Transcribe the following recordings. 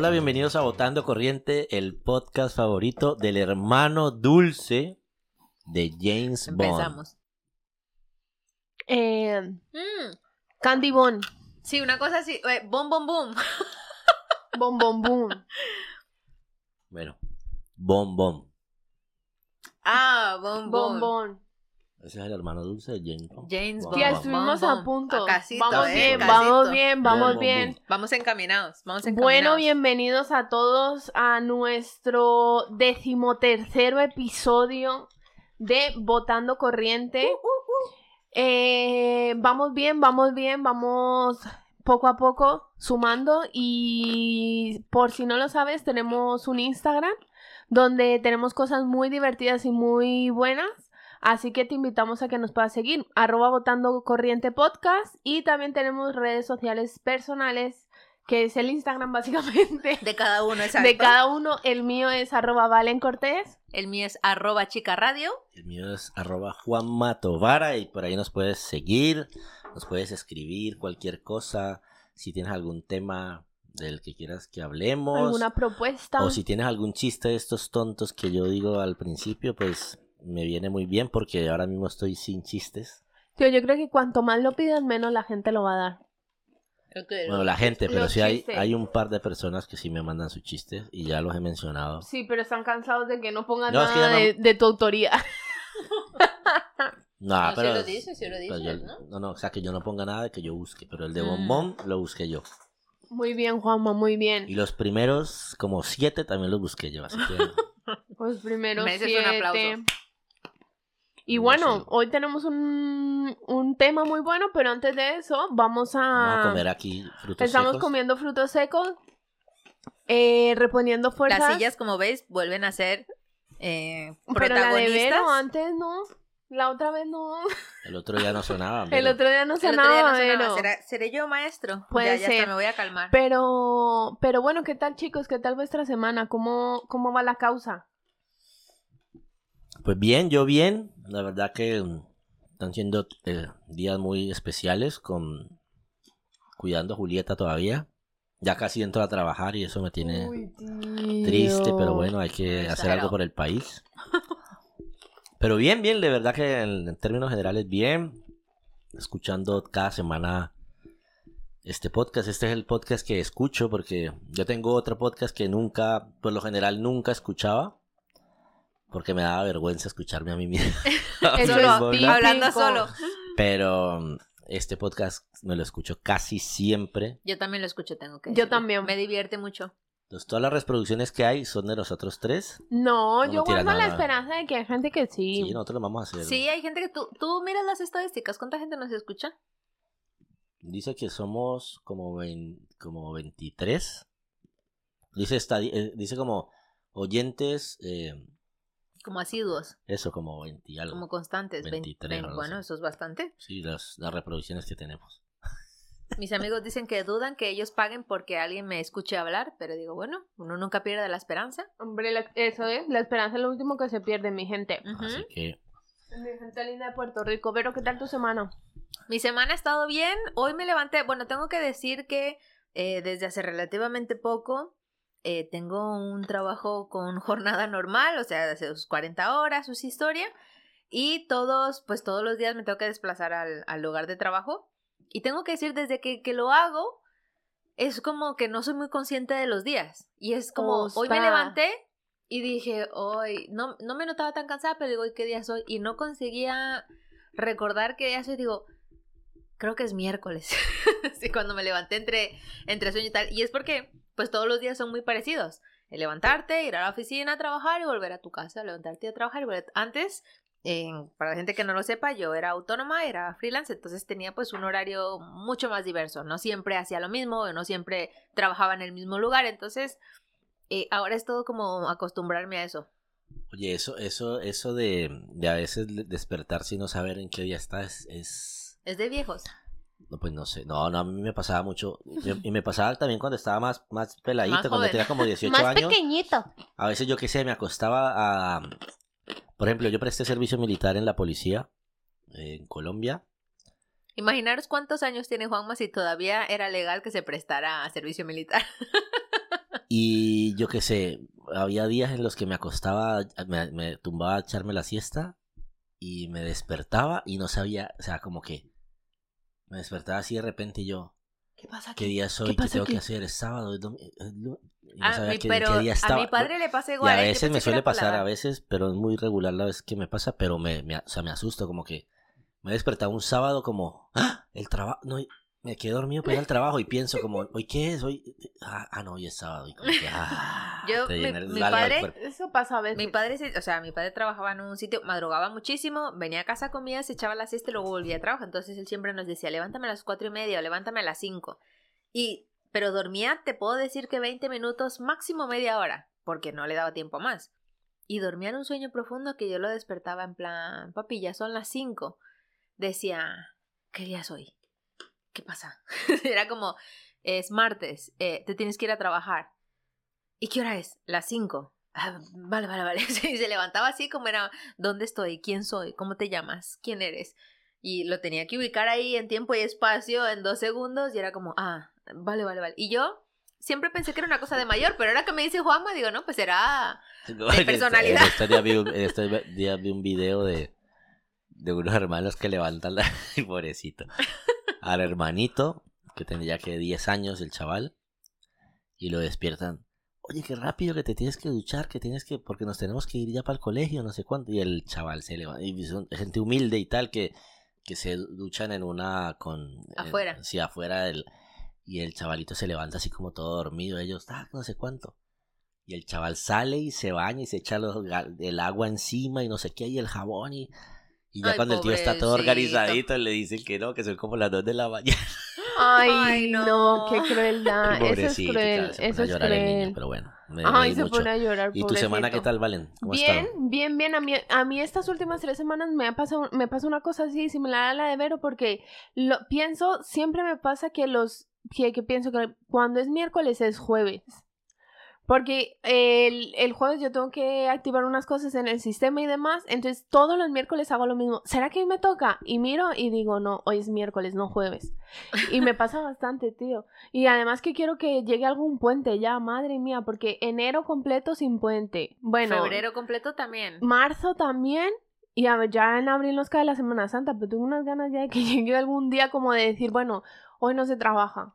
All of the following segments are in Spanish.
Hola, bienvenidos a Votando Corriente, el podcast favorito del hermano dulce de James Bond. Empezamos. Eh, Mm, Candy Bon. sí, una cosa así. eh, boom, boom, boom. Bom, bom, boom. Bueno, Bon Bon. Ah, boom, boom. Bom, bon. Ese es el hermano dulce de James Bond. James Bond. Bon. estuvimos a punto. A casito, vamos eh, bien, casito. vamos bien, vamos bien. Vamos encaminados, vamos encaminados. Bueno, bienvenidos a todos a nuestro decimotercero episodio de Votando Corriente. Eh, vamos bien, vamos bien, vamos poco a poco sumando y por si no lo sabes, tenemos un Instagram donde tenemos cosas muy divertidas y muy buenas. Así que te invitamos a que nos puedas seguir, arroba votando corriente podcast y también tenemos redes sociales personales, que es el Instagram básicamente De cada uno, exacto. de cada uno. El mío es arroba Valen Cortés. El mío es arroba chica radio. El mío es arroba Juan Matovara y por ahí nos puedes seguir, nos puedes escribir cualquier cosa, si tienes algún tema del que quieras que hablemos. alguna propuesta. O si tienes algún chiste de estos tontos que yo digo al principio, pues me viene muy bien porque ahora mismo estoy sin chistes. Tío, yo creo que cuanto más lo pidas, menos la gente lo va a dar. Bueno, la gente, pero sí hay, chistes. hay un par de personas que sí me mandan sus chistes y ya los he mencionado. Sí, pero están cansados de que no pongan No, es que nada no- de, de tu autoría. No, No, pero, lo dices, sí lo pero dices, yo- ¿no? no, no, o sea que yo no ponga nada de que yo busque, pero el de Mm. bombón lo busqué yo. Muy bien, Juanma, muy bien. Y los primeros, como siete, también los busqué yo, así que Los primeros Mereces un siete. aplauso. Y No bueno, sé. hoy tenemos un, un tema muy bueno, pero antes de eso, vamos a... vamos a comer aquí frutos Estamos secos. comiendo frutos secos, eh, reponiendo fuerzas. Las sillas, como veis, vuelven a ser eh, Pero la de. Vero antes no. La otra vez no. El otro día no sonaba. El otro día no sonaba, no sonaba. Vero. ¿Será- ¿Seré yo maestro? Puede ya, ya está, ser. me voy a calmar. Pero, pero bueno, ¿qué tal chicos? ¿Qué tal vuestra semana? ¿Cómo, cómo va la causa? Pues bien, yo bien. La verdad que mm, están siendo eh, días muy especiales con cuidando a Julieta todavía. Ya casi entro a trabajar y eso me tiene triste, pero bueno, hay que hacer algo por el país. Pero bien, bien, de verdad que en, en términos generales bien. Escuchando cada semana este podcast. Este es el podcast que escucho porque yo tengo otro podcast que nunca, por lo general nunca escuchaba. Porque me daba vergüenza escucharme a mí mismo. Típico. Hablando solo. Pero este podcast me lo escucho casi siempre. Yo también lo escucho, tengo que Yo decirlo. también. Me divierte mucho. Entonces, todas las reproducciones que hay son de nosotros tres. No, No, yo guardo la esperanza de que hay gente que sí. Sí, nosotros lo vamos a hacer. Sí, hay gente que tú, tú miras las estadísticas, ¿cuánta gente nos escucha? Dice que somos como, vein- como 23. Dice, eh, dice como oyentes, eh, Como asiduos, eso, como 20 y algo. como constantes. Vein- 23, vein- algo bueno, así. eso es bastante. Sí, las, las reproducciones que tenemos. Mis amigos dicen que dudan que ellos paguen porque alguien me escuche hablar, pero digo, bueno, uno nunca pierde la esperanza. Hombre, la- eso es. La esperanza es lo último que se pierde, mi gente. Así que, Mi gente linda de Puerto Rico. Pero, ¿qué tal tu semana? Mi semana ha estado bien. Hoy me levanté. Bueno, tengo que decir que eh, desde hace relativamente poco eh, tengo un trabajo con jornada normal, o sea, hace sus 40 horas, sus historia. Y todos, pues todos los días me tengo que desplazar al, al lugar de trabajo. Y tengo que decir, desde que, que lo hago, es como que no soy muy consciente de los días. Y es como, hoy me levanté y dije, hoy, no, no me notaba tan cansada, pero digo, hoy qué día soy. Y no conseguía recordar qué día soy. Digo, creo que es miércoles. sí, cuando me levanté entre, entre sueño y tal. Y es porque, pues todos los días son muy parecidos. El levantarte, ir a la oficina a trabajar y volver a tu casa, levantarte y a trabajar. Antes para la gente que no lo sepa, yo era autónoma, era freelance, entonces tenía pues un horario mucho más diverso. No siempre hacía lo mismo, no siempre trabajaba en el mismo lugar, entonces eh, ahora es todo como acostumbrarme a eso. Oye, eso, eso, eso de, de a veces despertarse y no saber en qué día estás es... Es de viejos. No, pues no sé. No, no, a mí me pasaba mucho. Yo- y me pasaba también cuando estaba más, más peladito, Más cuando tenía como 18 Más años. pequeñito. A veces yo qué sé, me acostaba a... Por ejemplo, yo presté servicio militar en la policía eh, en Colombia. Imaginaros cuántos años tiene Juanma si todavía era legal que se prestara a servicio militar. Y yo qué sé, había días en los que me acostaba, me, me tumbaba a echarme la siesta y me despertaba y no sabía, o sea, como que me despertaba así de repente y yo, ¿Qué pasa ¿qué día es hoy? ¿Qué, tengo que hacer? ¿Es sábado? ¿Es domi- es lu-?" Y no A sabía mí- qué- pero qué día a mi padre le pasa Y igual. a ¿eh? Veces me suele pasar, a veces, pero es muy regular la vez que me pasa, pero me, me, o sea, me asusto, como que me he despertado un sábado como, ¡Ah! el trabajo, no, me quedé dormido para ir al trabajo y pienso como, ¿hoy qué es? Hoy, ah, ah, no, hoy es sábado. Y como que, ah, Yo, mi- padre-. Eso pasa a veces. Mi padre, se- o sea, mi padre trabajaba en un sitio, madrugaba muchísimo, venía a casa, comía, se echaba la siesta y luego volvía a trabajar. Entonces él siempre nos decía, levántame a las cuatro y media o levántame a las cinco. Y, pero dormía, te puedo decir que 20 minutos, máximo media hora, porque no le daba tiempo más. Y dormía en un sueño profundo que yo lo despertaba en plan, papi, ya son las cinco. Decía, ¿qué día es hoy? ¿Qué pasa? Era como, es martes, eh, te tienes que ir a trabajar. ¿Y qué hora es? Las 5. vale, vale, vale. Y se levantaba así como era, ¿dónde estoy? ¿Quién soy? ¿Cómo te llamas? ¿Quién eres? Y lo tenía que ubicar ahí en tiempo y espacio en dos segundos y era como, ah, vale, vale, vale. Y yo siempre pensé que era una cosa de mayor, pero ahora que me dice Juanma, digo, no, pues será... En personalidad. En estos días vi un, en estos días vi un video de, de unos hermanos que levantan la... Pobrecito. Al hermanito, que tendría que 10 años el chaval, y lo despiertan. Oye, qué rápido que te tienes que duchar, que tienes que... Porque nos tenemos que ir ya para el colegio, no sé cuánto. Y el chaval se levanta. Y son gente humilde y tal, que, que se duchan en una... con en- Afuera. sí, afuera del... Y el chavalito se levanta así como todo dormido. Ellos, ah, no sé cuánto. Y el chaval sale y se baña y se echa los el agua encima y no sé qué, y el jabón. Y, y ya Ay, cuando el tío está todo pobrecito. organizadito, le dicen que no, que son como las dos de la mañana. Ay, Ay, no. no. qué crueldad. Eso es Pobrecito, cruel. claro, se pone Eso a es llorar el niño, cruel. pero bueno. Me se mucho. pone a llorar. ¿Y tu semana qué pobrecito. tal, Valen? ¿Cómo ha Bien, bien, bien. A mí, a mí estas últimas tres semanas me ha pasado, me pasa una cosa así similar a la de Vero porque lo pienso, siempre me pasa que los, que, que pienso que cuando es miércoles es jueves. Porque el, el jueves yo tengo que activar unas cosas en el sistema y demás, entonces todos los miércoles hago lo mismo. ¿Será que hoy me toca? Y miro y digo, no, hoy es miércoles, no jueves. Y me pasa bastante, tío. Y además que quiero que llegue algún puente ya, madre mía, porque enero completo sin puente. Bueno, Febrero completo también. marzo también. Y a ver, ya en abril nos cae la Semana Santa, pero tengo unas ganas ya de que llegue algún día como de decir, bueno, hoy no se trabaja.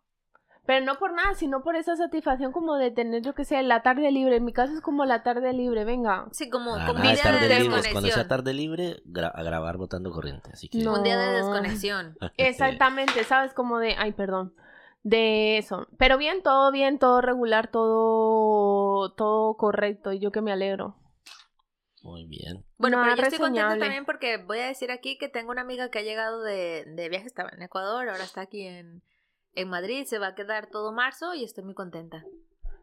Pero no por nada, sino por esa satisfacción como de tener, yo que sé, la tarde libre. En mi caso es como la tarde libre, venga. Sí, como, Ah, como un nada de día de libre. Cuando desconexión. sea tarde libre, gra- a grabar botando corriente. Así que... No. Un día de desconexión. Exactamente, ¿sabes? Como de, ay, perdón, de eso. Pero bien, todo bien, todo regular, todo, todo correcto. Y yo que me alegro. Muy bien. Bueno, Nada pero yo estoy contenta también porque voy a decir aquí que tengo una amiga que ha llegado de, de viaje, estaba en Ecuador, ahora está aquí en, en Madrid, se va a quedar todo marzo y estoy muy contenta.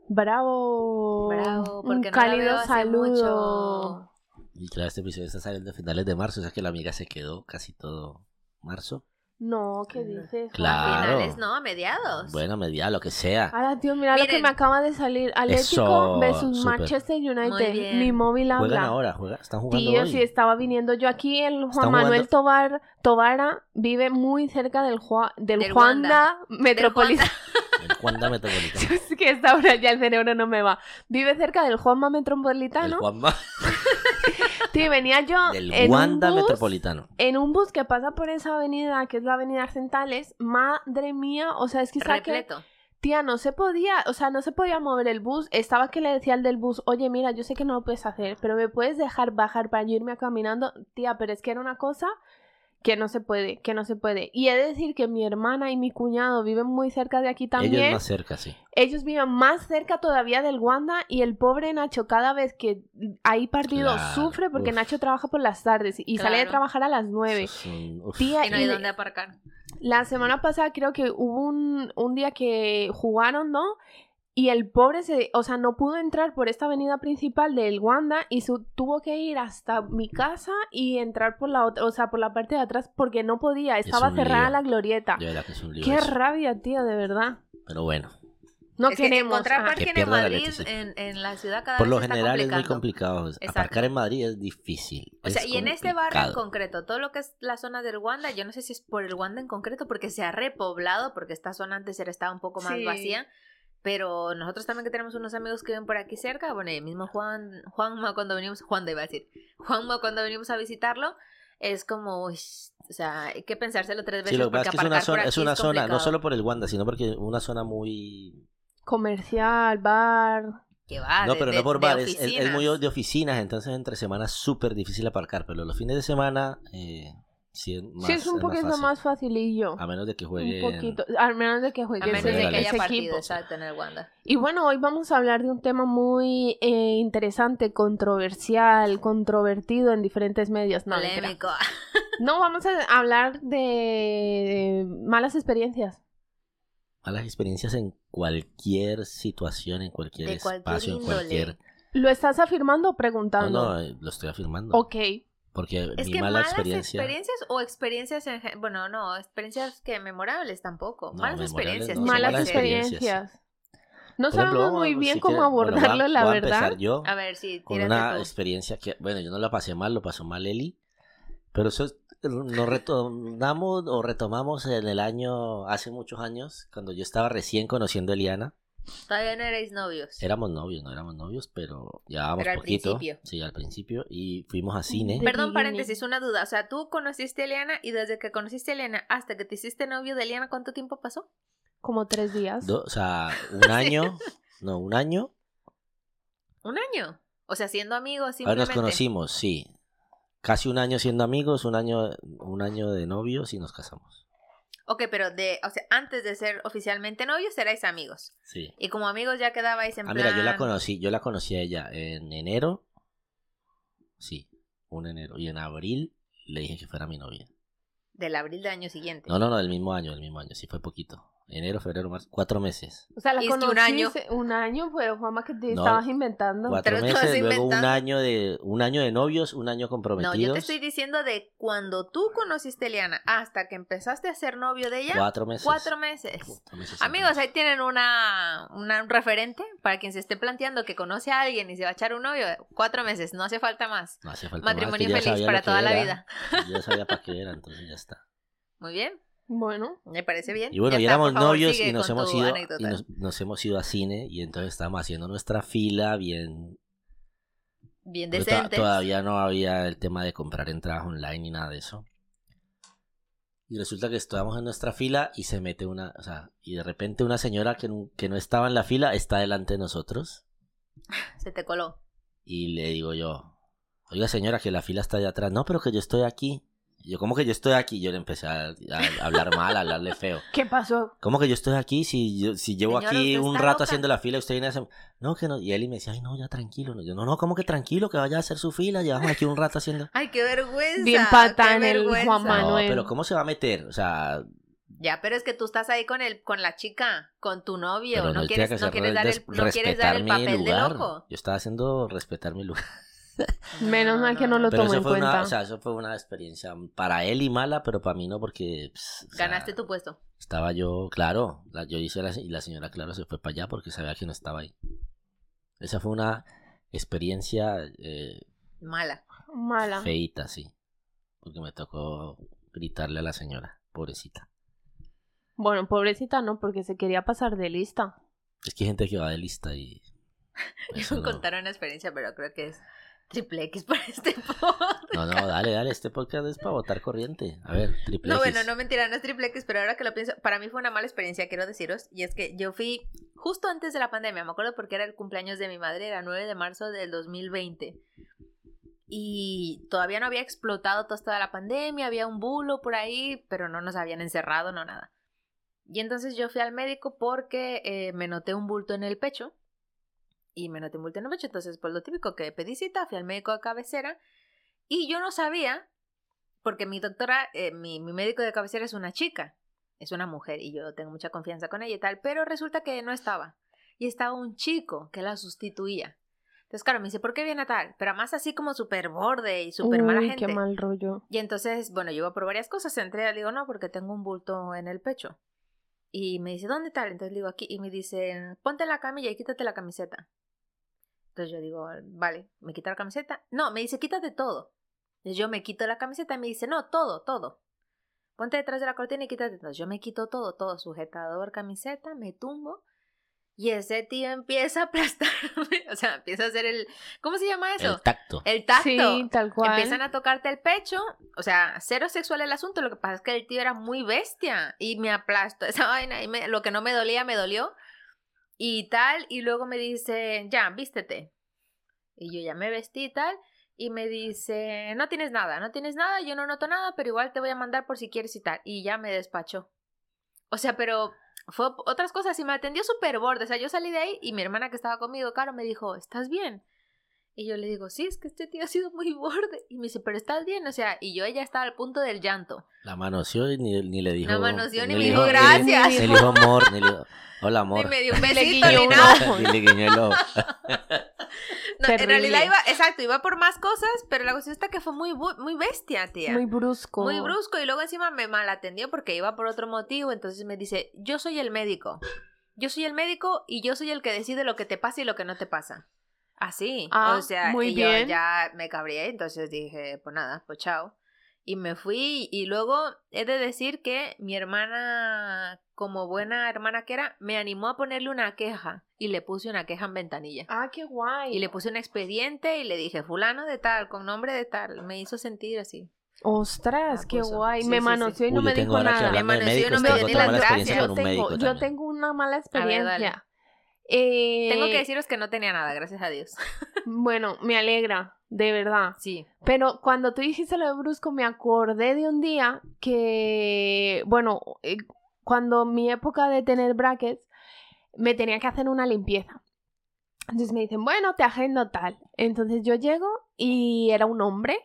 Bravo. Bravo, Un porque no la cálido veo saludo. mucho. Y claro, este episodio está saliendo a finales de marzo, o sea que la amiga se quedó casi todo marzo. No, ¿qué dices? Claro. A finales, no, a mediados. Bueno, media, lo que sea. Ahora, tío, mira lo que me acaba de salir. Atlético Eso, versus. Manchester Muy United. bien. Mi móvil habla. Juegan ahora, juega- están jugando Tío, hoy. si estaba viniendo yo aquí, el Juan Manuel Tobar, Tobara vive muy cerca del, Jua- del, Del Juanda Metropolitano. El Juanda Metropolitano. es que a esta hora ya el cerebro no me va. Vive cerca del Juanma El Metropolitano. Juanma Sí, venía yo del en Wanda un bus, Metropolitano. en un bus que pasa por esa avenida, que es la avenida Arcentales. Madre mía, o sea, es que Repleto. Tía, no se podía, o sea, no se podía mover el bus. Estaba que le decía al del bus, oye, mira, yo sé que no lo puedes hacer, pero me puedes dejar bajar para yo irme caminando. Tía, pero es que era una cosa Que no se puede, que no se puede. Y he de decir que mi hermana y mi cuñado viven muy cerca de aquí también. Ellos más cerca, sí. Ellos viven más cerca todavía del Wanda y el pobre Nacho cada vez que hay partido Claro, sufre porque uf. Nacho trabaja por las tardes y sale de trabajar a las 9. Eso es un- uf. Tía, Y no hay dónde aparcar. la semana pasada creo que hubo un, un día que jugaron, ¿no? Y el pobre se, o sea, no pudo entrar por esta avenida principal del Wanda y su, tuvo que ir hasta mi casa y entrar por la otra, o sea, por la parte de atrás porque no podía, estaba cerrada lío. la glorieta. De verdad que es un lío Qué eso. rabia, tío, de verdad. Pero bueno, No es que queremos. encontrar parking en la Madrid, Leticia. en, en la ciudad cada por vez lo está general es muy complicado. Exacto. Aparcar en Madrid es difícil. O sea, es y en este barrio en concreto, todo lo que es la zona del Wanda, yo no sé si es por el Wanda en concreto, porque se ha repoblado, porque esta zona antes era, estaba un poco más Sí. vacía. Pero nosotros también que tenemos unos amigos que viven por aquí cerca, bueno, el mismo Juan, Juanma cuando venimos, Juan iba a decir, Juanma cuando venimos a visitarlo, es como, uy, o sea, hay que pensárselo tres veces Sí, lo que pasa es que es una zona, es una zona no solo por el Wanda, sino porque una zona muy... Comercial, bar. Que va, no, de- pero de- no por bares, es, es muy de oficinas, entonces entre semanas es súper difícil aparcar, pero los fines de semana eh, sí es más sí, es un poquito fácil. más facilillo. A menos de que jueguen... Un poquito. Al menos de que juegue A menos Ese- de que haya partido, exacto, en el Wanda. Y bueno, hoy vamos a hablar de un tema muy eh, interesante, controversial, controvertido en diferentes medios. No. Polémico. no, vamos a hablar de malas experiencias. Malas experiencias en cualquier situación, en cualquier De cualquier espacio, en cualquier... ¿Lo estás afirmando o No, preguntando? no, eh, lo estoy afirmando. Ok. Porque Es mi que mala malas experiencia... experiencias o experiencias en bueno no experiencias que memorables tampoco No, malas memorables experiencias no, malas experiencias. No Por ejemplo, sabemos muy bien si cómo quiere- abordarlo, la voy a verdad. empezar yo a ver sí con una tú. experiencia que, bueno, yo no la pasé mal, lo pasó mal Eli, pero eso es- nos retomamos o retomamos en el año, hace muchos años, cuando yo estaba recién conociendo a Eliana. Todavía no erais novios Éramos novios, no éramos novios, pero llevábamos Pero al poquito. principio. Sí, al principio. Y fuimos a cine. De perdón paréntesis una duda o sea tú conociste a Eliana y desde que conociste a Eliana hasta que te hiciste novio de Eliana cuánto tiempo pasó Como tres días. do- o sea, un año, no, un año. un año o sea siendo amigos simplemente nos conocimos, sí. Casi un año siendo amigos, un año, un año de novios y nos casamos. Ok, pero de o sea antes de ser oficialmente novios erais amigos Sí. y como amigos ya quedabais en Ah, plan mira, yo la conocí, yo la conocí a ella en enero. Sí, un enero. Y en abril le dije que fuera mi novia. del abril del año siguiente No, no, no, del mismo año, del mismo año. Sí, fue poquito. Enero, febrero, marzo, cuatro meses. O sea, la conociste un año. un año, pero Juanma, que te No, estabas inventando. Cuatro meses, luego un año de un año de novios, un año No, comprometidos. yo te estoy diciendo de cuando tú conociste a Eliana hasta que empezaste a ser novio de ella. Cuatro meses. Cuatro meses. Cuatro meses, Amigos, ahí tienen una, una- un referente para quien se esté planteando que conoce a alguien y se va a echar un novio. Cuatro meses, no hace falta más. No hace falta más, Matrimonio ya feliz para toda la vida. Yo ya sabía para qué era, entonces ya está. Muy bien, Bueno, me parece bien. Y bueno, Ya éramos novios y nos hemos ido y nos, nos hemos ido a cine y entonces estábamos haciendo nuestra fila bien Bien to- decentes. todavía no había el tema de comprar entradas online ni nada de eso. Y resulta que estábamos en nuestra fila y se mete una, o sea, y de repente una señora que no, que no estaba en la fila está delante de nosotros Se te coló. y le digo yo, oiga señora que la fila está allá atrás, no, pero que yo estoy aquí. Yo, ¿cómo que yo estoy aquí? Yo le empecé a, a hablar mal, a hablarle feo. ¿qué pasó? ¿Cómo que yo estoy aquí? Si yo, si llevo Señora, aquí un rato loca. haciendo la fila usted viene a hacer... No, que no. Y él y me decía, ay, no, ya tranquilo. Yo, no, no, ¿cómo que tranquilo? Que vaya a hacer su fila. Llevamos aquí un rato haciendo... Ay, qué vergüenza. Bien qué patán el vergüenza. Juan Manuel. No, pero ¿cómo se va a meter? O sea, Ya, pero es que tú estás ahí con el, con la chica, con tu novio. pero no, no, quieres, no quieres dar el, no quieres dar el papel de loco. Yo estaba haciendo respetar mi lugar. Menos mal que no lo eso en fue, cuenta. una, o sea, eso fue una experiencia para él y mala, pero para mí no, porque... pues, o sea, Ganaste tu puesto. Estaba yo, claro, la, yo hice la, y la señora, claro, se fue para allá porque sabía que no estaba ahí. Esa fue una experiencia eh, Mala. Mala. feíta, sí. Porque me tocó gritarle a la señora, pobrecita. Bueno, pobrecita no, porque se quería pasar de lista. Es que hay gente que va de lista y... eso Yo no. contar una experiencia, pero creo que es triple X para este podcast. No, no, dale, dale, este podcast es para votar corriente. A ver, triple No, X. bueno, no mentira, no es triple X, pero ahora que lo pienso, para mí fue una mala experiencia, quiero deciros, y es que yo fui justo antes de la pandemia, me acuerdo porque era el cumpleaños de mi madre, era 9 de marzo del 2020. y todavía no había explotado toda la pandemia, había un bulo por ahí, pero no nos habían encerrado, no nada. Y entonces yo fui al médico porque eh, me noté un bulto en el pecho. Y me noté un bulto en el pecho, entonces pues lo típico que pedí cita, fui al médico de cabecera. Y yo no sabía, porque mi doctora, eh, mi, mi médico de cabecera es una chica, es una mujer y yo tengo mucha confianza con ella y tal, pero resulta que no estaba. Y estaba un chico que la sustituía. Entonces, claro, me dice, ¿por qué viene tal? Pero más así como súper borde y súper mala gente. Qué mal rollo. Y entonces, bueno, yo iba por varias cosas, entré, le digo, no, porque tengo un bulto en el pecho. Y me dice, ¿dónde tal? Entonces le digo, aquí. Y me dice, ponte la camilla y quítate la camiseta. Entonces yo digo, vale, ¿me quita la camiseta? No, me dice, quítate todo. Entonces yo me quito la camiseta y me dice, no, todo, todo. Ponte detrás de la cortina y quítate. Entonces yo me quito todo, todo, sujetador, camiseta, me tumbo. Y ese tío empieza a aplastarme. O sea, empieza a hacer el. ¿Cómo se llama eso? El tacto. El tacto. Sí, tal cual. Empiezan a tocarte el pecho. O sea, cero sexual el asunto. Lo que pasa es que el tío era muy bestia. Y me aplastó esa vaina. Y me- lo que no me dolía, me dolió. Y tal. Y luego me dice, ya, vístete. Y yo ya me vestí y tal. Y me dice, no tienes nada, no tienes nada, yo no noto nada, pero igual te voy a mandar por si quieres y tal. Y ya me despachó. O sea, pero fue otras cosas y me atendió súper borde. O sea, yo salí de ahí y mi hermana que estaba conmigo, Caro, me dijo, ¿estás bien? Y yo le digo, sí, es que este tío ha sido muy borde. Y me dice, pero estás bien, o sea, y yo ya estaba al punto del llanto. La manoseó y ni, ni le dijo. La manoseó ni le me dijo- dijo gracias. Ni le dijo amor, ni le dijo, hola Ni amor. me dio un besito ni un nada. Ni le guiñó el ojo. No, en realidad iba, exacto, iba por más cosas, pero la cuestión está que fue muy, muy bestia, tía. Muy brusco. Muy brusco y luego encima me malatendió porque iba por otro motivo, entonces me dice, yo soy el médico. Yo soy el médico y yo soy el que decide lo que te pasa y lo que no te pasa. Así. Ah, o sea, muy y yo bien. ya me cabré, entonces dije, pues nada, pues chao. Y me fui y luego he de decir que mi hermana, como buena hermana que era, me animó a ponerle una queja y le puse una queja en ventanilla. Ah, qué guay. Y le puse un expediente y le dije, fulano de tal, con nombre de tal. Me hizo sentir así. Ostras, Ah, qué guay. sí, me sí, manoseó y Uy, no yo me dijo nada. Me amaneció y no me tengo di otra las gracias. Yo tengo, una mala ver, experiencia. Eh, Tengo que deciros que no tenía nada, gracias a Dios. Bueno, me alegra, de verdad. Sí. Pero cuando tú dijiste lo de brusco, me acordé de un día que, bueno, eh, cuando mi época de tener brackets, me tenía que hacer una limpieza. Entonces me dicen, bueno, te agendo tal. Entonces yo llego y era un hombre.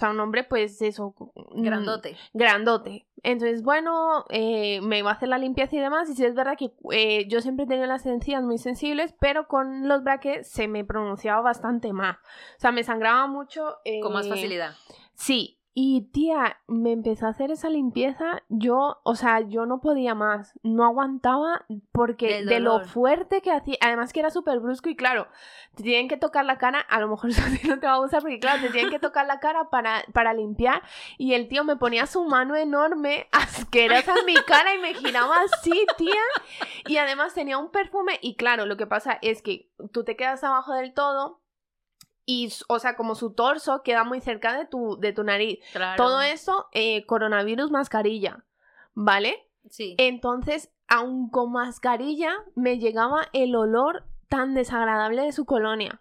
O sea, un hombre, pues eso. mm, Grandote. grandote. Entonces, bueno, eh, me iba a hacer la limpieza y demás. Y sí es verdad que eh, yo siempre he tenido las encías muy sensibles, pero con los brackets se me pronunciaba bastante más. O sea, me sangraba mucho. Con más eh, facilidad. Sí. Y tía, me empezó a hacer esa limpieza. Yo, o sea, yo no podía más. No aguantaba porque de lo fuerte que hacía. Además que era súper brusco y claro, te tienen que tocar la cara. A lo mejor eso no te va a gustar porque claro, te tienen que tocar la cara para, para limpiar. Y el tío me ponía su mano enorme, asquerosa en mi cara y me giraba así, tía. Y además tenía un perfume. Y claro, lo que pasa es que tú te quedas abajo del todo. Y, o sea, como su torso queda muy cerca de tu, de tu nariz. Claro. Todo eso, eh, coronavirus, mascarilla. ¿Vale? Sí. Entonces, aun con mascarilla, me llegaba el olor tan desagradable de su colonia.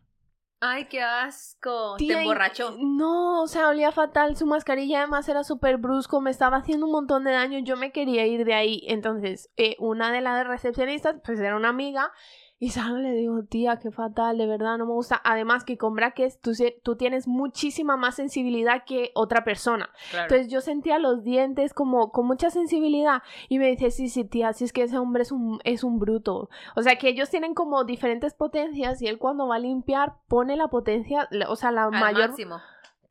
Ay, qué asco. Tía, Te emborrachó. No, o sea, olía fatal. Su mascarilla además era súper brusco, me estaba haciendo un montón de daño. Yo me quería ir de ahí. Entonces, eh, una de las recepcionistas, pues era una amiga. Y salgo y le digo, tía, qué fatal, de verdad, no me gusta. Además que con brackets tú, tú tienes muchísima más sensibilidad que otra persona. Claro. Entonces yo sentía los dientes como con mucha sensibilidad y me dice, sí, sí, tía, si es que ese hombre es un, es un bruto. O sea, que ellos tienen como diferentes potencias y él cuando va a limpiar pone la potencia, o sea, la Al mayor... máximo.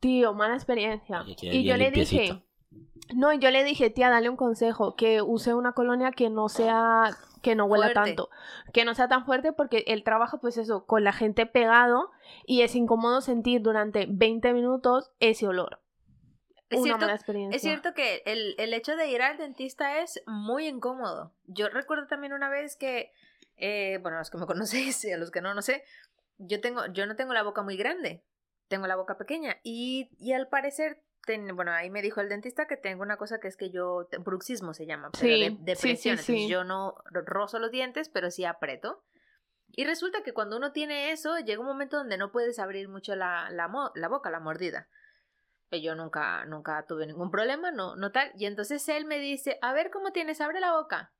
Tío, mala experiencia. Oye, Y yo le dije, no, yo le dije, tía, dale un consejo, que use una colonia que no sea, que no huela Fuerte. tanto, que no sea tan fuerte porque él trabaja pues eso, con la gente pegado y es incómodo sentir durante 20 minutos ese olor. Es una cierto, mala experiencia. Es cierto que el, el hecho de ir al dentista es muy incómodo. Yo recuerdo también una vez que, eh, bueno, a los que me conocéis y a los que no, no sé, yo, tengo, yo no tengo la boca muy grande, tengo la boca pequeña y, y al parecer, ten- bueno, ahí me dijo el dentista que tengo una cosa que es que yo, bruxismo se llama, pero Sí, de, de sí, entonces yo no ro- rozo los dientes, pero sí aprieto. Y resulta que cuando uno tiene eso, llega un momento donde no puedes abrir mucho la, la, boca, la mordida. Yo nunca, nunca tuve ningún problema, no, no tal. Y entonces él me dice, a ver cómo tienes, abre la boca.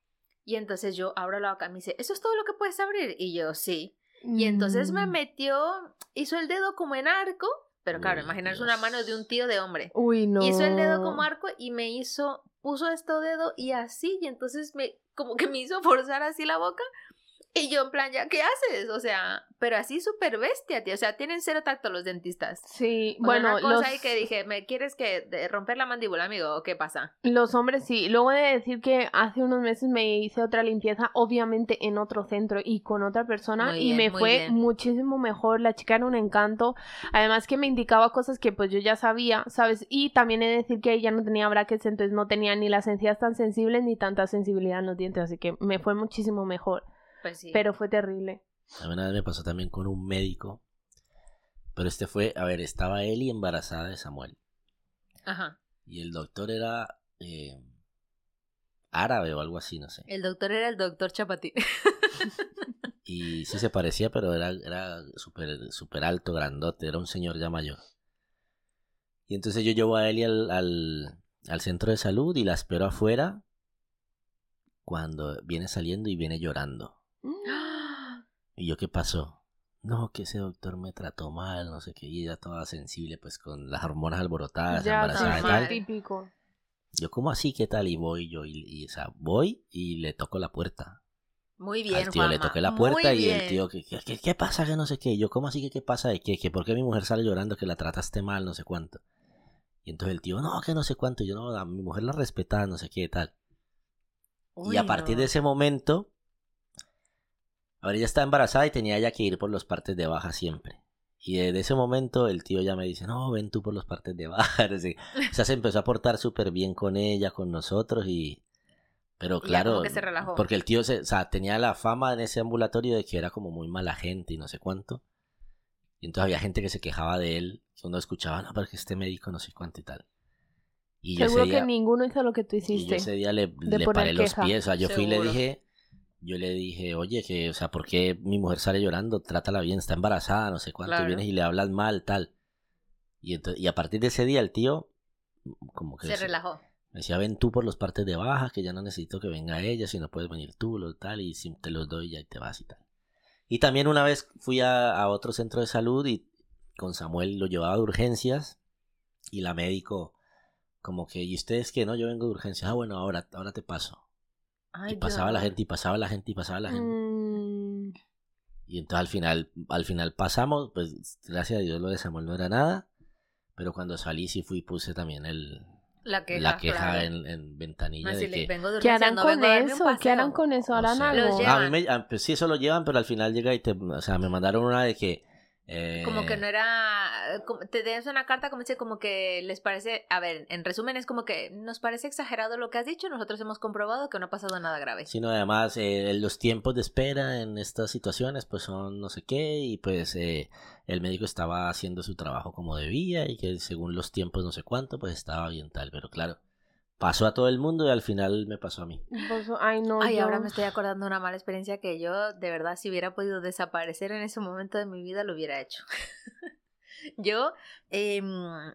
Y entonces yo abro la boca y me dice, ¿eso es todo lo que puedes abrir? Y yo, sí. Y entonces me Mm. metió, hizo el dedo como en arco, pero claro, Uy, imaginarse Dios. una mano de un tío de hombre. Uy, no. Hizo el dedo como arco y me hizo, puso este dedo y así, y entonces me, como que me hizo forzar así la boca. Y yo en plan, ¿ya qué haces? O sea, pero así súper bestia, tío. O sea, tienen cero tacto los dentistas. Sí, O bueno, una cosa los, ahí que dije, ¿me quieres que de- romper la mandíbula, amigo? ¿O qué pasa? los hombres sí. Luego de decir que hace unos meses me hice otra limpieza, obviamente en otro centro y con otra persona, Muy y bien, me fue bien. muchísimo mejor. La chica era un encanto. Además que me indicaba cosas que pues yo ya sabía, ¿sabes? Y también he de decir que ella no tenía brackets, entonces no tenía ni las encías tan sensibles ni tanta sensibilidad en los dientes, así que me fue muchísimo mejor. Pues sí. Pero fue terrible. A mí una vez me pasó también con un médico. Pero este fue, a ver, estaba Eli embarazada de Samuel. Ajá. Y el doctor era eh, árabe o algo así, no sé. El doctor era el doctor Chapati. Y sí se parecía, pero era, era súper súper alto, grandote, era un señor ya mayor. Y entonces yo llevo a Eli al, al, al centro de salud y la espero afuera cuando viene saliendo y viene llorando. Y yo, ¿qué pasó? No, que ese doctor me trató mal, no sé qué, y ella toda sensible, pues con las hormonas alborotadas, ya, embarazada sí, y tal. típico. Yo, ¿cómo así? ¿Qué tal? Y voy yo, y, y, o sea, voy y le toco la puerta. Muy bien, Al tío le toqué la muy puerta y el tío, ¿qué, qué, qué- pasa? Que no sé qué. Yo, ¿cómo así que qué pasa? ¿De qué? ¿Que por qué mi mujer sale llorando que la trataste mal, no sé cuánto? Y entonces el tío, no, que no sé cuánto. Y yo, no, a mi mujer la respetaba, no sé qué, tal. Uy, y a partir no. de ese momento, a ver, ella estaba embarazada y tenía ya que ir por los partes de baja siempre. Y desde ese momento el tío ya me dice, no, ven tú por los partes de baja. O sea, se empezó a portar súper bien con ella, con nosotros y... Pero claro, se relajó. porque el tío se, o sea, tenía la fama en ese ambulatorio de que era como muy mala gente y no sé cuánto. Y entonces había gente que se quejaba de él, que uno escuchaba, no, porque este médico no sé cuánto y tal. Y yo Seguro ese día, que ninguno hizo lo que tú y yo hiciste. ese día le, de le paré los queja. pies. O sea, yo fui y le Seguro. dije, yo le dije, oye, que, o sea, ¿por qué mi mujer sale llorando? Trátala bien, está embarazada, no sé cuánto, y Claro. vienes y le hablas mal, tal. Y, entonces, y a partir de ese día el tío, como que Se relajó. me decía, ven tú por los partes de baja, que ya no necesito que venga ella, si no puedes venir tú, lo tal, y si te los doy ya y te vas y tal. Y también una vez fui a, a otro centro de salud y con Samuel lo llevaba de urgencias y la médico como que, ¿y ustedes qué? No, yo vengo de urgencias. Ah, bueno, ahora, ahora te paso. Ay, y pasaba la gente y pasaba la gente y pasaba la gente. Mm, Y entonces al final, al final pasamos, pues gracias a Dios lo de Samuel no era nada. Pero cuando salí sí fui y puse también el, La queja, la queja claro. en, en ventanilla de le- que... vengo de ¿Qué harán no con a eso? ¿Qué harán con eso? O ¿Harán sea, algo? A mí me, ah, pues sí, eso lo llevan, pero al final llega y te, o sea, me mandaron una de que... eh, Como que no era. como- Te das una carta como dice, como que les parece. A ver, en resumen, es como que nos parece exagerado lo que has dicho. Nosotros hemos comprobado que no ha pasado nada grave. Sino además eh, los tiempos de espera en estas situaciones pues son no sé qué y pues eh, el médico estaba haciendo su trabajo como debía y que según los tiempos no sé cuánto pues estaba bien tal, pero claro, pasó a todo el mundo y al final me pasó a mí. Ay, no, Ay, yo- ahora me estoy acordando de una mala experiencia que yo, de verdad, si hubiera podido desaparecer en ese momento de mi vida, lo hubiera hecho. yo, em,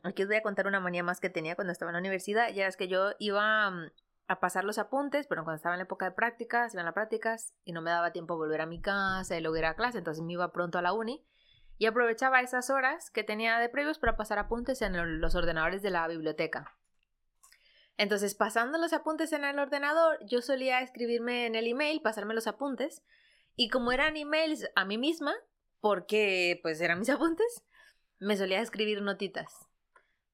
aquí os voy a contar una manía más que tenía cuando estaba en la universidad. Ya es que yo iba mm, a pasar los apuntes, pero cuando estaba en la época de prácticas, iban a prácticas y no me daba tiempo a volver a mi casa y luego ir a clase, entonces me iba pronto a la uni. Y aprovechaba esas horas que tenía de previos para pasar apuntes en los ordenadores de la biblioteca. Entonces, pasando los apuntes en el ordenador, yo solía escribirme en el email, pasarme los apuntes, y como eran emails a mí misma, porque pues eran mis apuntes, me solía escribir notitas.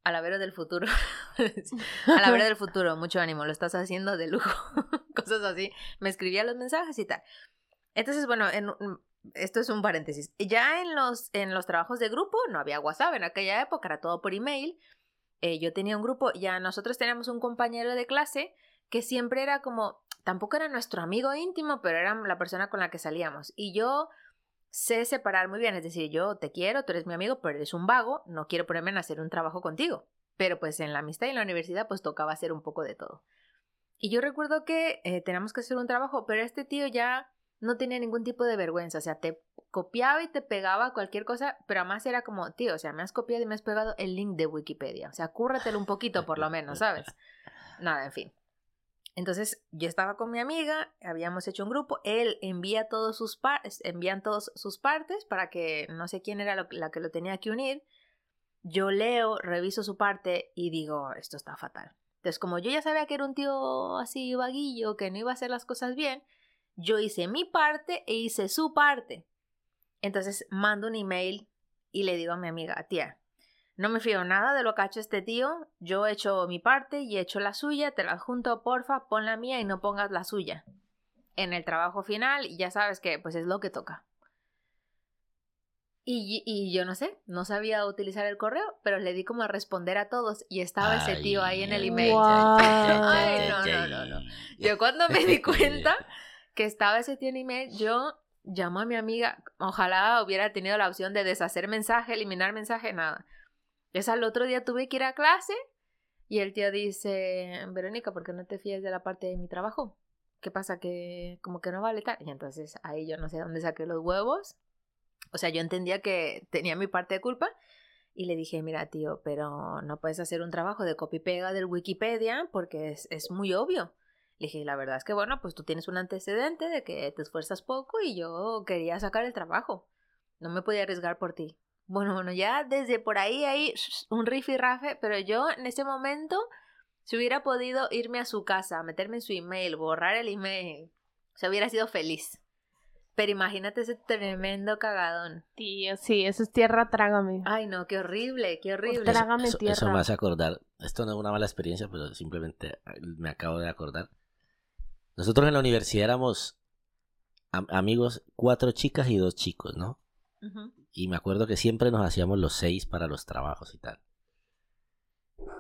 A la vera del futuro. a la vera del futuro, mucho ánimo, lo estás haciendo de lujo. Cosas así. Me escribía los mensajes y tal. Entonces, bueno, en, esto es un paréntesis. Ya en los, en los trabajos de grupo no había WhatsApp en aquella época, era todo por email. Eh, yo tenía un grupo, ya nosotros teníamos un compañero de clase que siempre era como, tampoco era nuestro amigo íntimo, pero era la persona con la que salíamos. Y yo sé separar muy bien, es decir, yo te quiero, tú eres mi amigo, pero eres un vago, no quiero ponerme en hacer un trabajo contigo. Pero pues en la amistad y en la universidad pues tocaba hacer un poco de todo. Y yo recuerdo que eh, teníamos que hacer un trabajo, pero este tío ya no tenía ningún tipo de vergüenza, o sea, te copiaba y te pegaba cualquier cosa, pero además era como, tío, o sea, me has copiado y me has pegado el link de Wikipedia, o sea, cúrratelo un poquito por lo menos, ¿sabes? Nada, en fin. Entonces, yo estaba con mi amiga, habíamos hecho un grupo, él envía todos sus partes, envían todos sus partes para que no sé quién era lo- la que lo tenía que unir. Yo leo, reviso su parte y digo, esto está fatal. Entonces, como yo ya sabía que era un tío así vaguillo, que no iba a hacer las cosas bien, yo hice mi parte e hice su parte. Entonces mando un email y le digo a mi amiga, tía, no me fío nada de lo que ha hecho este tío, yo he hecho mi parte y he hecho la suya, te la junto, porfa, pon la mía y no pongas la suya. En el trabajo final, ya sabes que pues es lo que toca. Y, y yo no sé, no sabía utilizar el correo, pero le di como a responder a todos y estaba ese tío ahí en el email. Ay, no, no, no, no. Yo cuando me di cuenta que estaba ese tío en email, yo llamo a mi amiga, ojalá hubiera tenido la opción de deshacer mensaje, eliminar mensaje, nada. Entonces al otro día tuve que ir a clase y el tío dice, Verónica, ¿por qué no te fías de la parte de mi trabajo? ¿Qué pasa? Que como que no vale tal. Y entonces ahí yo no sé dónde saqué los huevos. O sea, yo entendía que tenía mi parte de culpa y le dije, mira tío, pero no puedes hacer un trabajo de copy-pega del Wikipedia porque es, es muy obvio. Le dije, la verdad es que bueno, pues tú tienes un antecedente de que te esfuerzas poco y yo quería sacar el trabajo. No me podía arriesgar por ti. Bueno, bueno, ya desde por ahí hay un rafe, pero yo en ese momento, si hubiera podido irme a su casa, meterme en su email, borrar el email, se hubiera sido feliz. Pero imagínate ese tremendo cagadón. Tío, sí, eso es tierra, trágame. Ay, no, qué horrible, qué horrible. Ostras. Trágame eso, tierra. eso me hace acordar. Esto no es una mala experiencia, pero simplemente me acabo de acordar. Nosotros en la universidad éramos am- amigos, cuatro chicas y dos chicos, ¿no? Y me acuerdo que siempre nos hacíamos los seis para los trabajos y tal.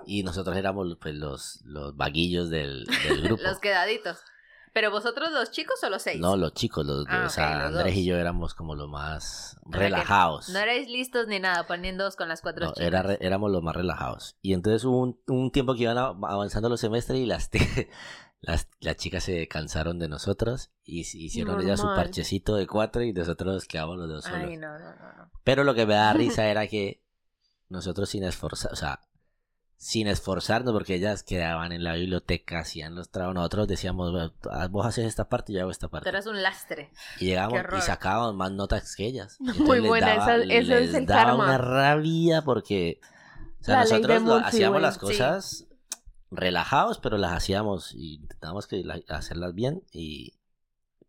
Y nosotros éramos pues, los, los vaguillos del, del grupo. Los quedaditos. ¿Pero vosotros los chicos o los seis? No, los chicos, los, Ah, o sea, los Andrés dos. y yo éramos como los más relajados. No erais listos ni nada, poniéndoos con las cuatro No, chicas. era éramos los más relajados. Y entonces hubo un, un tiempo que iban avanzando los semestres y las, las, las chicas se cansaron de nosotros y hicieron ellas su parchecito de cuatro y nosotros nos quedamos los dos solos. Ay, no, no, no. Pero lo que me da risa era que nosotros sin esforzar, o sea, sin esforzarnos porque ellas quedaban en la biblioteca, hacían los trabajos, nosotros decíamos, "Bueno, ah, vos haces esta parte y yo hago esta Tú parte. eras un lastre. Y llegábamos y sacábamos más notas que ellas. Muy Entonces buena, daba- esa- eso es les el daba karma. una rabia porque o sea, La ley de nosotros Murphy, hacíamos las Sí. Relajados, pero las hacíamos y intentábamos que la- hacerlas bien y,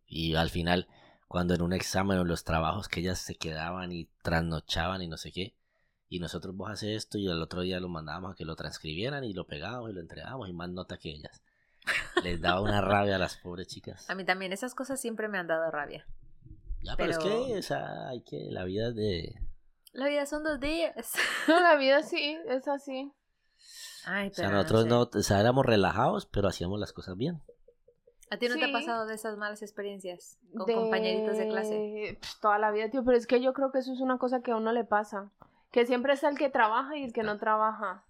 y al final cuando en un examen o en los trabajos que ellas se quedaban y trasnochaban y no sé qué y nosotros vos haces esto y al otro día lo mandábamos a que lo transcribieran y lo pegábamos y lo entregábamos y más nota que ellas. Les daba una rabia a las pobres chicas. A mí también esas cosas siempre me han dado rabia. Ya, pero, pero- es que, o sea, hay que, la vida es de... La vida son dos días. La vida sí, es así. Ay, O sea, pero nosotros sé. no, o sea, éramos relajados, pero hacíamos las cosas bien. ¿A ti no te ha Sí. pasado de esas malas experiencias con De- compañeritos de clase? Pff, Toda la vida, tío, pero es que yo creo que eso es una cosa que a uno le pasa. Que siempre está el que trabaja y el que no trabaja.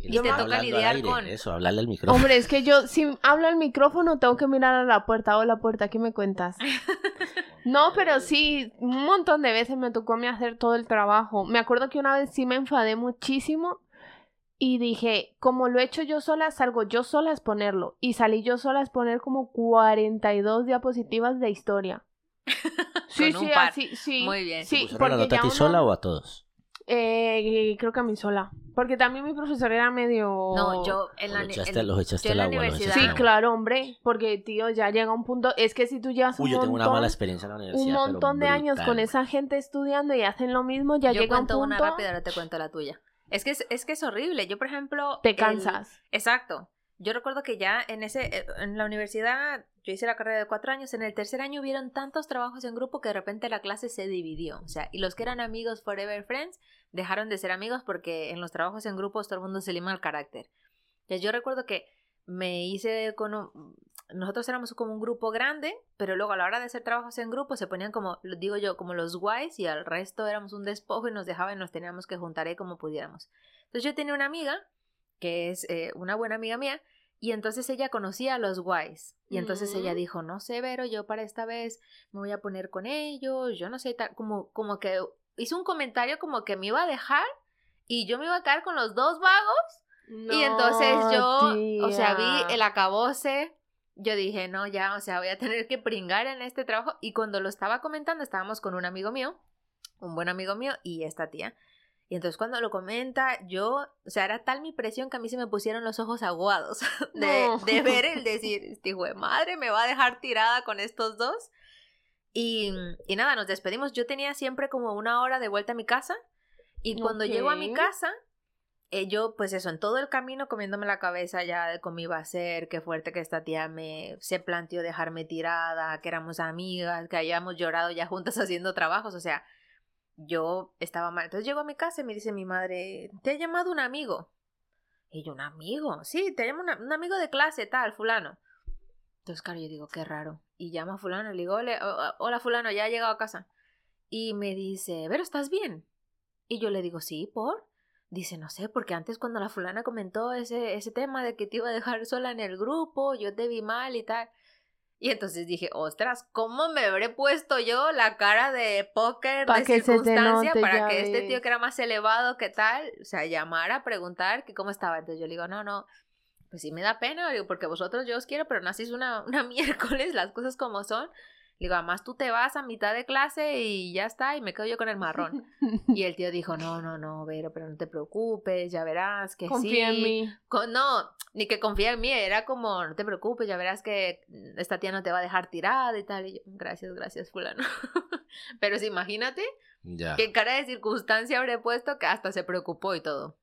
Y te toca lidiar aire, con- Eso, hablarle al micrófono. Hombre, es que yo, si hablo al micrófono, tengo que mirar a la puerta. O la puerta, ¿qué me cuentas? No, pero sí, un montón de veces me tocó a mí hacer todo el trabajo. Me acuerdo que una vez sí me enfadé muchísimo y dije, como lo he hecho yo sola, salgo yo sola a exponerlo. Y salí yo sola a exponer como 42 diapositivas de historia. Sí, Con un sí, par. así, sí. Muy bien. ¿Te Sí, la nota a ya ti uno- sola o a todos? Eh, creo que a mí sola. Porque también mi profesor era medio... No, yo en ¿O la, lo en- echaste, los echaste yo en la agua? universidad- echaste Sí, claro, hombre. Porque, tío, ya llega un punto... Es que si tú llevas un Uy, yo tengo una montón- mala experiencia en la universidad. un pero montón de años brutal, con güey. esa gente estudiando y hacen lo mismo, ya yo llega un cuento punto... una rápida, ahora te cuento la tuya. Es que es, es que es horrible. Yo, por ejemplo. Te el- cansas. Exacto. Yo recuerdo que ya en ese, eh, en la universidad, yo hice la carrera de cuatro años, en el tercer año hubieron tantos trabajos en grupo que de repente la clase se dividió. O sea, y los que eran amigos forever friends dejaron de ser amigos porque en los trabajos en grupos todo el mundo se lima el carácter. Entonces yo recuerdo que me hice con un- nosotros éramos como un grupo grande, pero luego a la hora de hacer trabajos en grupo se ponían como, digo yo, como los guays y al resto éramos un despojo y nos dejaban y nos teníamos que juntar ahí como pudiéramos. Entonces yo tenía una amiga, que es eh, una buena amiga mía, Y entonces ella conocía a los guays. Y entonces ella Mm. dijo, no sé, Vero, yo para esta vez me voy a poner con ellos, yo no sé, tal, como, como que hizo un comentario como que me iba a dejar y yo me iba a quedar con los dos vagos. y entonces yo, o sea, vi el acabose, yo dije, no, ya, o sea, voy a tener que pringar en este trabajo. Y cuando lo estaba comentando, estábamos con un amigo mío, un buen amigo mío y esta tía. Y entonces cuando lo comenta, yo, o sea, era tal mi presión que a mí se me pusieron los ojos aguados de, No. de ver el decir, este hijo de madre me va a dejar tirada con estos dos. Y, y nada, nos despedimos. Yo tenía siempre como una hora de vuelta a mi casa. Y cuando llego a mi casa, eh, yo, pues eso, en todo el camino comiéndome la cabeza ya de cómo iba a ser, qué fuerte que esta tía me se planteó dejarme tirada, que éramos amigas, que habíamos llorado ya juntas haciendo trabajos, o sea, yo estaba mal. Entonces llego a mi casa y me dice mi madre, ¿te ha llamado un amigo? Y yo, ¿un amigo? Sí, te un amigo de clase, tal, fulano. Entonces, claro, yo digo, qué raro. Y llama a fulano, le digo, "Ole, o- o- hola fulano, ya he llegado a casa. Y me dice, ¿pero estás bien? Y yo le digo, sí, ¿por? Dice, no sé, porque antes cuando la fulana comentó ese, ese tema de que te iba a dejar sola en el grupo, yo te vi mal y tal. Y entonces dije, ostras, ¿cómo me habré puesto yo la cara de póker Pa' de que circunstancia note, para que este tío que era más elevado que tal, o sea, llamara a preguntar que cómo estaba? Entonces yo le digo, no, no, pues sí me da pena, porque vosotros yo os quiero, pero nacís una, una miércoles, las cosas como son. Le digo, además tú te vas a mitad de clase y ya está, y me quedo yo con el marrón. Y el tío dijo, no, no, no, Vero, pero no te preocupes, ya verás que Confía sí. en mí. Co- no, ni que confía en mí, era como, no te preocupes, ya verás que esta tía no te va a dejar tirada y tal. Y yo, gracias, gracias, fulano. pero sí, imagínate Ya. qué cara de circunstancia habré puesto que hasta se preocupó y todo.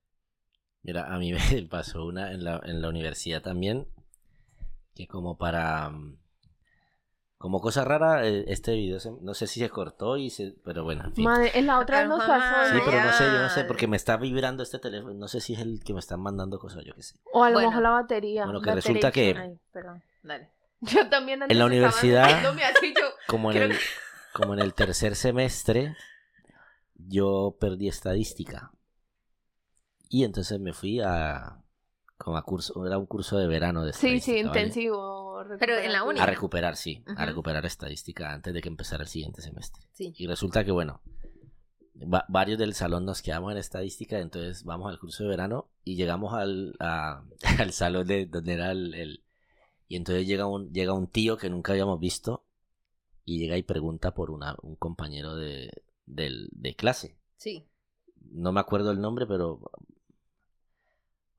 Mira, a mí me pasó una en la, en la universidad también, que como para... Como cosa rara, eh, este video se- no sé si se cortó y se... Pero bueno, en fin. Madre, en la otra vez nos pasó. Sí, ¿no? pero no sé, yo no sé, porque me está vibrando este teléfono, no sé si es el que me están mandando cosas, yo qué sé. O a lo Bueno. mejor la batería. Bueno, que la resulta que- batería. Ay, perdón, dale. Yo también antes En la universidad- así, yo, Como en el, como en el tercer semestre, yo perdí estadística. Y entonces me fui a... Como a curso, era un curso de verano de Sí, sí, estadística, ¿vale? Pero en la uni. A recuperar, sí, a recuperar estadística antes de que empezara el siguiente semestre. Sí. Y resulta que, bueno, va- varios del salón nos quedamos en estadística, entonces vamos al curso de verano y llegamos al, a- al salón de donde era el, el- Y entonces llega un, llega un tío que nunca habíamos visto y llega y pregunta por una, un compañero de, del- de clase. Sí. No me acuerdo el nombre, pero...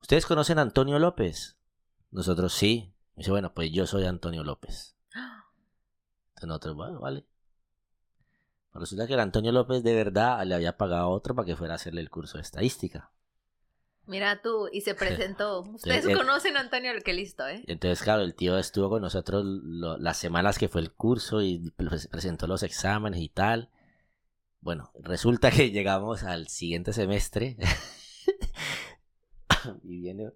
¿Ustedes conocen a Antonio López? Nosotros sí. Dice, bueno, pues yo soy Antonio López. Entonces nosotros, bueno, vale. Pero resulta que el Antonio López de verdad le había pagado a otro para que fuera a hacerle el curso de estadística. Mira tú, y se presentó. Ustedes eh, conocen a Antonio, el que listo, ¿eh? Entonces, claro, el tío estuvo con nosotros lo- las semanas que fue el curso y pre- presentó los exámenes y tal. Bueno, resulta que llegamos al siguiente semestre y viene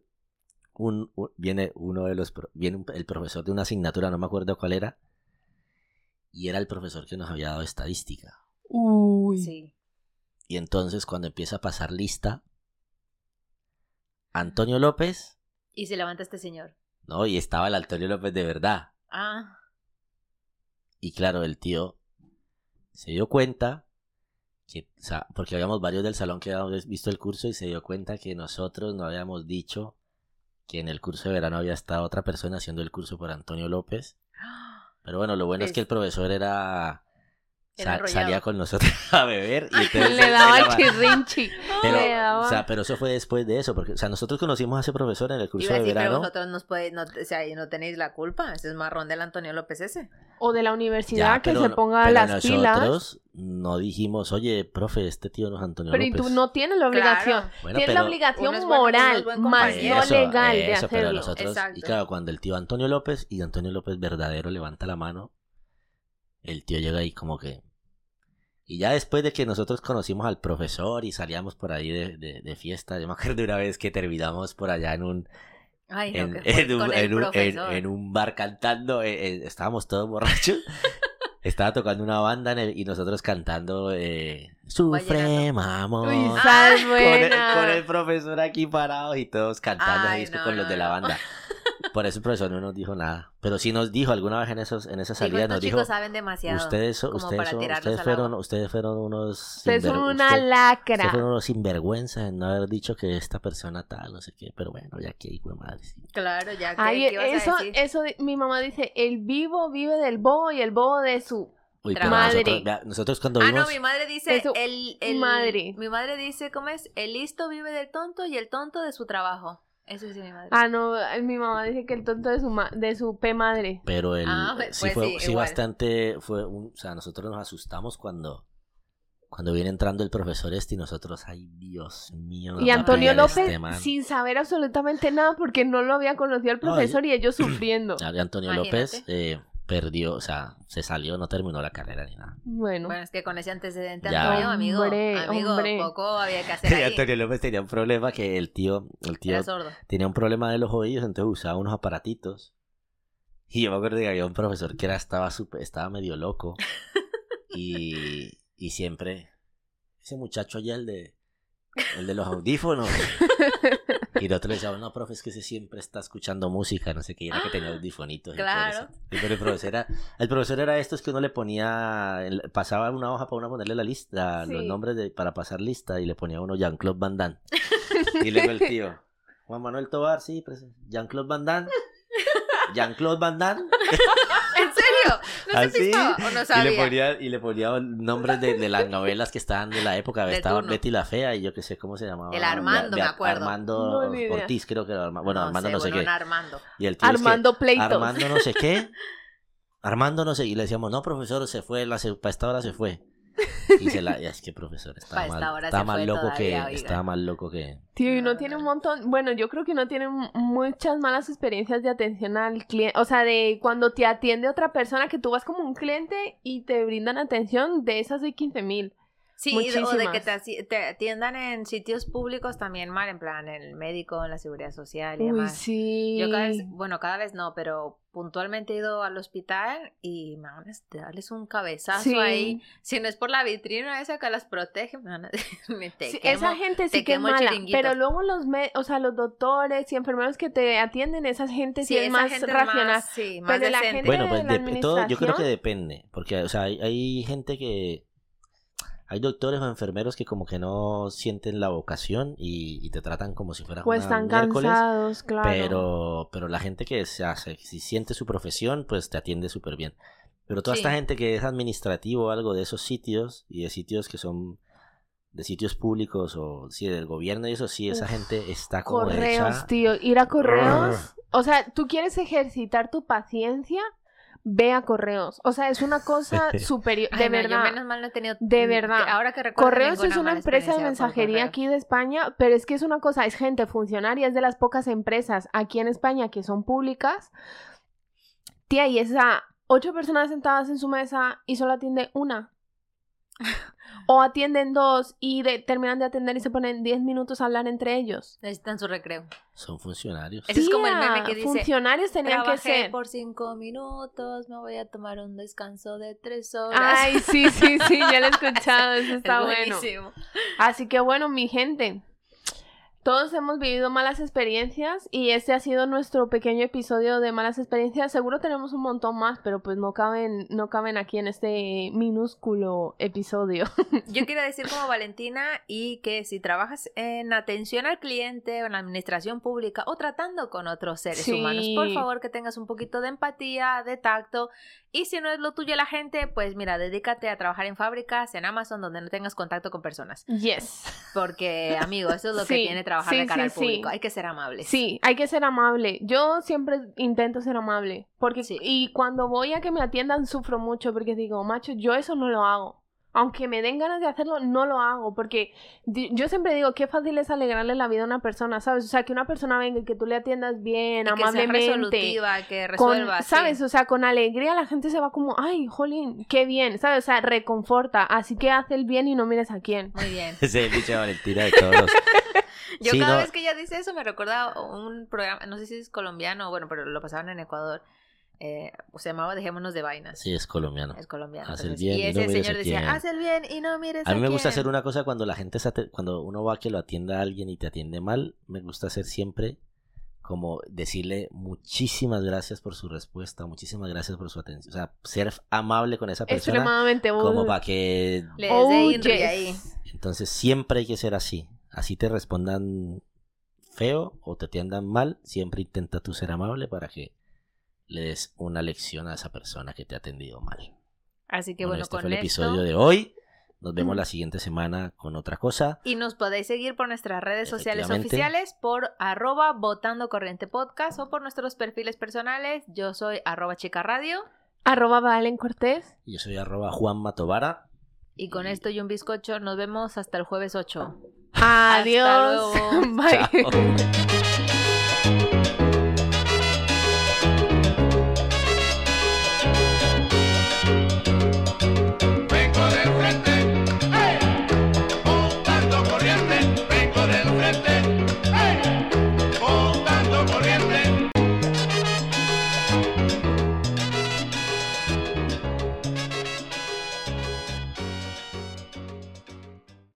un, un- viene uno de los viene un- el profesor de una asignatura, no me acuerdo cuál era, y era el profesor que nos había dado estadística. Uy. Sí. Y entonces cuando empieza a pasar lista, Antonio López, Y se levanta este señor. no, y estaba el Antonio López de verdad. Ah, Y claro, el tío se dio cuenta que, o sea, porque habíamos varios del salón que habíamos visto el curso y se dio cuenta que nosotros no habíamos dicho que en el curso de verano había estado otra persona haciendo el curso por Antonio López. Pero bueno, lo bueno es, Es- que el profesor era, Era sa- salía con nosotros a beber y entonces Le daba el chirrinchi. pero, le daba- o sea, pero eso fue después de eso, porque o sea, nosotros conocimos a ese profesor en el curso iba de decir, pero verano. vosotros nos podéis, no, o sea, no tenéis la culpa. Ese es marrón del Antonio López ese. O de la universidad Ya, que pero se ponga pero las pilas. nosotros no dijimos, oye, profe, este tío no es Antonio Pero y López. tú no tienes la obligación. Claro. Bueno, tienes pero- la obligación bueno, moral, más no Eso, legal de eso, pero hacerlo. nosotros, y claro, cuando el tío Antonio López y Antonio López verdadero levanta la mano, el tío llega ahí como que... Y ya después de que nosotros conocimos al profesor y salíamos por ahí de, de- de fiesta, yo me acuerdo de una vez que terminamos por allá en un, Ay, no, en, en un, en un- en- un bar cantando, eh, eh, estábamos todos borrachos. Estaba tocando una banda el- y nosotros cantando eh, Sufre, mamón. Uy, con, el, con el profesor aquí parados y todos cantando Ay, no, con los no, de la banda. Por eso el profesor no nos dijo nada. Pero sí nos dijo alguna vez en esos en esa Dijo, salida, estos nos dijo, chicos saben demasiado. ustedes, ustedes, para son- tirarlos ustedes fueron, agua". ustedes fueron unos Ustedes son una usted- lacra. ustedes fueron unos sinvergüenzas en no haber dicho que esta persona tal, no sé qué, pero bueno, ya que hijo de madre. sí. Claro, ya que Ay, ¿qué ibas a eso, decir? eso, mi mamá dice, el vivo vive del bobo y el bobo de su... Uy, pero Madre. nosotros, nosotros cuando Ah, vimos, no, mi madre dice, Eso, el, el- madre. Mi madre dice, ¿cómo es? El listo vive del tonto y el tonto de su trabajo. Eso dice mi madre. Ah, no, mi mamá dice que el tonto de su, ma- de su P madre. pero el, Ah, pues sí fue sí, sí bastante, fue un, o sea, nosotros nos asustamos cuando cuando viene entrando el profesor este y nosotros, ay Dios mío. Y Antonio López, este sin saber absolutamente nada, porque no lo había conocido el No, profesor y ellos sufriendo. Antonio Imagínate. López eh, perdió, o sea, se salió, no terminó la carrera ni nada. Bueno, Bueno, es que con ese antecedente, Ya. Antonio, amigo, Hombre, amigo, hombre. poco había que hacer ahí. Antonio López tenía un problema que el tío, el tío Era sordo. tenía un problema de los oídos, entonces usaba unos aparatitos. Y yo me acuerdo que había un profesor que era, estaba, súper- estaba medio loco. Y, y siempre, ese muchacho allá, el de, el de los audífonos. Y nosotros le decíamos, no, profe, es que ese siempre está escuchando música, no sé qué, era que tenía audifonitos. y Claro. Y pero el profesor era, el profesor era estos que uno le ponía, el- pasaba una hoja para uno ponerle la lista, los Sí. nombres de, para pasar lista, y le ponía uno Jean-Claude Van Damme. Y luego el tío, Juan Manuel Tobar, sí, presente. Jean-Claude Van Damme. Jean-Claude Van Damme. ¿En serio? ¿No se Así. o no Y le ponía, y le ponía nombres de, de las novelas que estaban de la época. De Estaba turno. Betty la Fea y yo qué sé cómo se llamaba. El Armando, me acuerdo. Armando No. Ortiz, creo que era Armando. Bueno, Armando no sé bueno, qué. Armando. Y el tío es que, Armando Pleitos. Armando no sé qué. Armando no sé. Y le decíamos, no, profesor, se fue. La, para esta hora se fue. Y se la. Es que profesor, estaba esta mal, estaba más loco que. todavía. Estaba más loco que. Tío, y no No, tiene un montón, bueno, yo creo que no tiene muchas malas experiencias de atención al cliente, o sea, de cuando te atiende otra persona que tú vas como un cliente y te brindan atención, de esas de 15 mil. Sí, o de que te, atiendan en sitios públicos también mal, en plan, en el médico, en la seguridad social y Uy, demás. sí. Yo cada vez, bueno, cada vez no, pero puntualmente he ido al hospital y me van a darles un cabezazo Sí. ahí. Si no es por la vitrina esa que las protege, me van a me te Sí, quemo. esa gente sí te que es mala, pero luego los, me- o sea, los doctores y enfermeros que te atienden, esa gente sí, es esa más gente es racional. más, sí, más Pero la gente- Bueno, pues la de- todo yo creo que depende, porque o sea, hay, hay gente que hay doctores o enfermeros que como que no sienten la vocación y, y te tratan como si fuera Pues una están miércoles, cansados, claro. pero pero la gente que se hace, si siente su profesión, pues te atiende súper bien. Pero toda esta gente que es administrativo o algo de esos sitios y de sitios que son de sitios públicos o sí del gobierno y eso sí esa Uf, gente está como Correos, hecha tío, ir a correos. O sea, tú quieres ejercitar tu paciencia, ve a correos. O sea, es una cosa superior, Ay, de no, yo verdad. menos mal no he tenido. De verdad. Ahora que recuerdo. Correos es una empresa de mensajería aquí de España, pero es que es una cosa, es gente funcionaria, es de las pocas empresas aquí en España que son públicas. Tía, y es a ocho personas sentadas en su mesa y solo atiende una. O atienden dos y de- terminan de atender y se ponen 10 minutos a hablar entre ellos. Necesitan su recreo. son funcionarios. Ese es como el meme que dice, Funcionarios tenían que ser. por cinco minutos, me voy a tomar un descanso de tres horas. Ay, sí, sí, sí, ya lo he escuchado, eso Es está bueno. buenísimo. Así que bueno, mi gente, todos hemos vivido malas experiencias y este ha sido nuestro pequeño episodio de malas experiencias. Seguro tenemos un montón más, pero pues no caben, no caben aquí en este minúsculo episodio. Yo quiero decir como Valentina y que si trabajas en atención al cliente o en la administración pública o tratando con otros seres Sí. humanos, por favor que tengas un poquito de empatía, de tacto y si no es lo tuyo la gente, pues mira, dedícate a trabajar en fábricas, en Amazon, donde no tengas contacto con personas. Yes. Porque, amigo, eso es lo que Sí, tiene trabajar de sí, cara sí, al público. sí. Hay que ser amables. Sí, hay que ser amable. Yo siempre intento ser amable. Porque, Sí. Y cuando voy a que me atiendan, sufro mucho porque digo, macho, yo eso no lo hago. Aunque me den ganas de hacerlo, no lo hago. Porque yo siempre digo, qué fácil es alegrarle la vida a una persona, ¿sabes? O sea, que una persona venga y que tú le atiendas bien, Y que sea amablemente. resolutiva, que con, resuelva. sí. ¿Sabes? O sea, con alegría la gente se va como, ay, jolín, qué bien, ¿sabes? O sea, reconforta. Así que haz el bien y no mires a quién. Muy bien. Ese es el dicho de Valentina de todos los... Yo Sí, cada no. vez que ella dice eso me recuerda un programa, no sé si es colombiano, bueno, pero lo pasaban en Ecuador. Eh, se llamaba Dejémonos de vainas. Sí, es colombiano. Es colombiano. Haz el bien y y no ese mires señor a decía, quién. haz el bien y no mires A mí me gusta quién". hacer una cosa cuando la gente, cuando uno va a que lo atienda a alguien y te atiende mal, me gusta hacer siempre como decirle muchísimas gracias por su respuesta, muchísimas gracias por su atención. O sea, ser amable con esa persona Extremadamente como para que... Le oh, des ahí. Entonces siempre hay que ser así. Así te respondan feo o te atiendan mal, siempre intenta tú ser amable para que le des una lección a esa persona que te ha atendido mal. Así que Bueno, bueno, este con fue el esto... episodio de hoy. Nos vemos la siguiente semana con otra cosa. Y nos podéis seguir por nuestras redes sociales oficiales, por arroba votando corriente podcast o por nuestros perfiles personales. Yo soy arroba chica radio. Arroba Valen Cortés. Yo soy arroba Juan Matovara. Y con esto y un bizcocho nos vemos hasta el jueves 8. Adiós. luego. Bye. Chao.